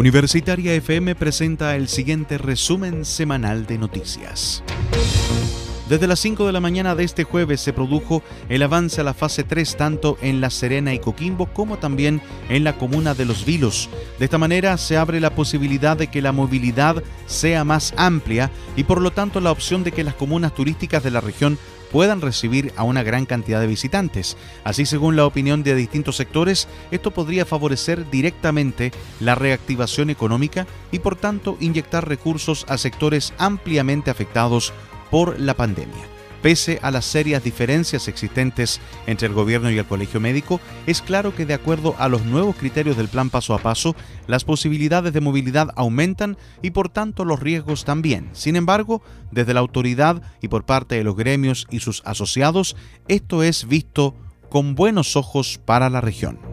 Universitaria FM presenta el siguiente resumen semanal de noticias. Desde las 5 de la mañana de este jueves se produjo el avance a la fase 3 tanto en La Serena y Coquimbo como también en la comuna de Los Vilos. De esta manera se abre la posibilidad de que la movilidad sea más amplia y por lo tanto la opción de que las comunas turísticas de la región puedan recibir a una gran cantidad de visitantes. Así, según la opinión de distintos sectores, esto podría favorecer directamente la reactivación económica y por tanto inyectar recursos a sectores ampliamente afectados por la pandemia. Pese a las serias diferencias existentes entre el gobierno y el colegio médico, es claro que de acuerdo a los nuevos criterios del plan paso a paso, las posibilidades de movilidad aumentan y por tanto los riesgos también. Sin embargo, desde la autoridad y por parte de los gremios y sus asociados, esto es visto con buenos ojos para la región.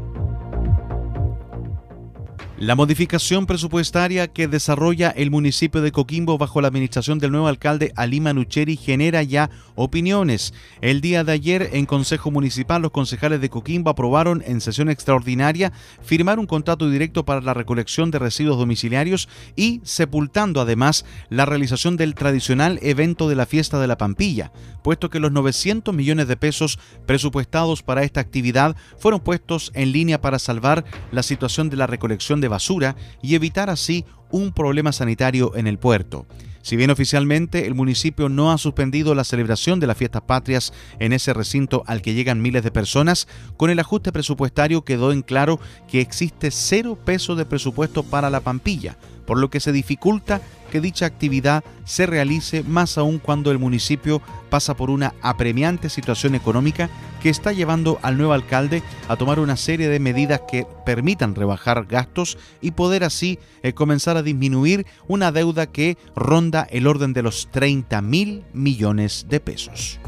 La modificación presupuestaria que desarrolla el municipio de Coquimbo bajo la administración del nuevo alcalde Alima Nucheri genera ya opiniones. El día de ayer en Consejo Municipal los concejales de Coquimbo aprobaron en sesión extraordinaria firmar un contrato directo para la recolección de residuos domiciliarios y sepultando además la realización del tradicional evento de la fiesta de la Pampilla, puesto que los 900 millones de pesos presupuestados para esta actividad fueron puestos en línea para salvar la situación de la recolección de basura y evitar así un problema sanitario en el puerto. Si bien oficialmente el municipio no ha suspendido la celebración de las fiestas patrias en ese recinto al que llegan miles de personas, con el ajuste presupuestario quedó en claro que existe cero peso de presupuesto para la Pampilla, por lo que se dificulta que dicha actividad se realice más aún cuando el municipio pasa por una apremiante situación económica que está llevando al nuevo alcalde a tomar una serie de medidas que permitan rebajar gastos y poder así eh, comenzar a disminuir una deuda que ronda el orden de los 30 mil millones de pesos.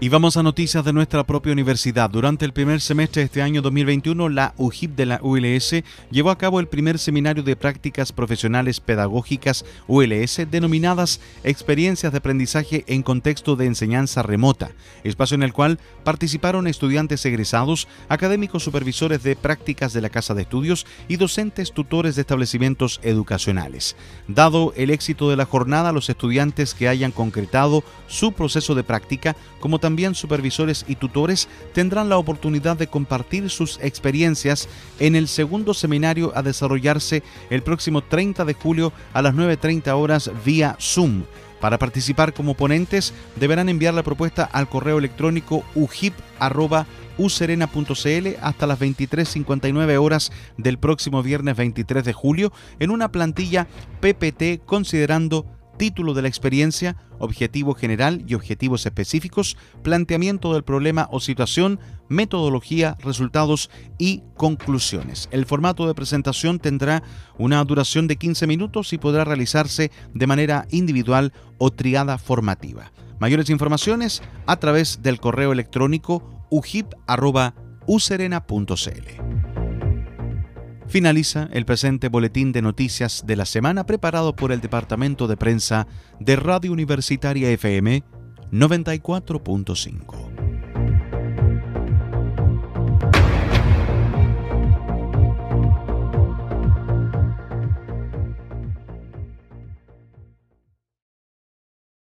Y vamos a noticias de nuestra propia universidad. Durante el primer semestre de este año 2021, la UJIP de la ULS llevó a cabo el primer seminario de prácticas profesionales pedagógicas ULS denominadas Experiencias de Aprendizaje en Contexto de Enseñanza Remota, espacio en el cual participaron estudiantes egresados, académicos supervisores de prácticas de la Casa de Estudios y docentes tutores de establecimientos educacionales. Dado el éxito de la jornada, los estudiantes que hayan concretado su proceso de práctica, como también también supervisores y tutores tendrán la oportunidad de compartir sus experiencias en el segundo seminario a desarrollarse el próximo 30 de julio a las 9.30 horas vía Zoom. Para participar como ponentes deberán enviar la propuesta al correo electrónico ujip.userena.cl hasta las 23.59 horas del próximo viernes 23 de julio en una plantilla PPT considerando título de la experiencia, objetivo general y objetivos específicos, planteamiento del problema o situación, metodología, resultados y conclusiones. El formato de presentación tendrá una duración de 15 minutos y podrá realizarse de manera individual o triada formativa. Mayores informaciones a través del correo electrónico ujip.userena.cl. Finaliza el presente boletín de noticias de la semana preparado por el Departamento de Prensa de Radio Universitaria FM 94.5.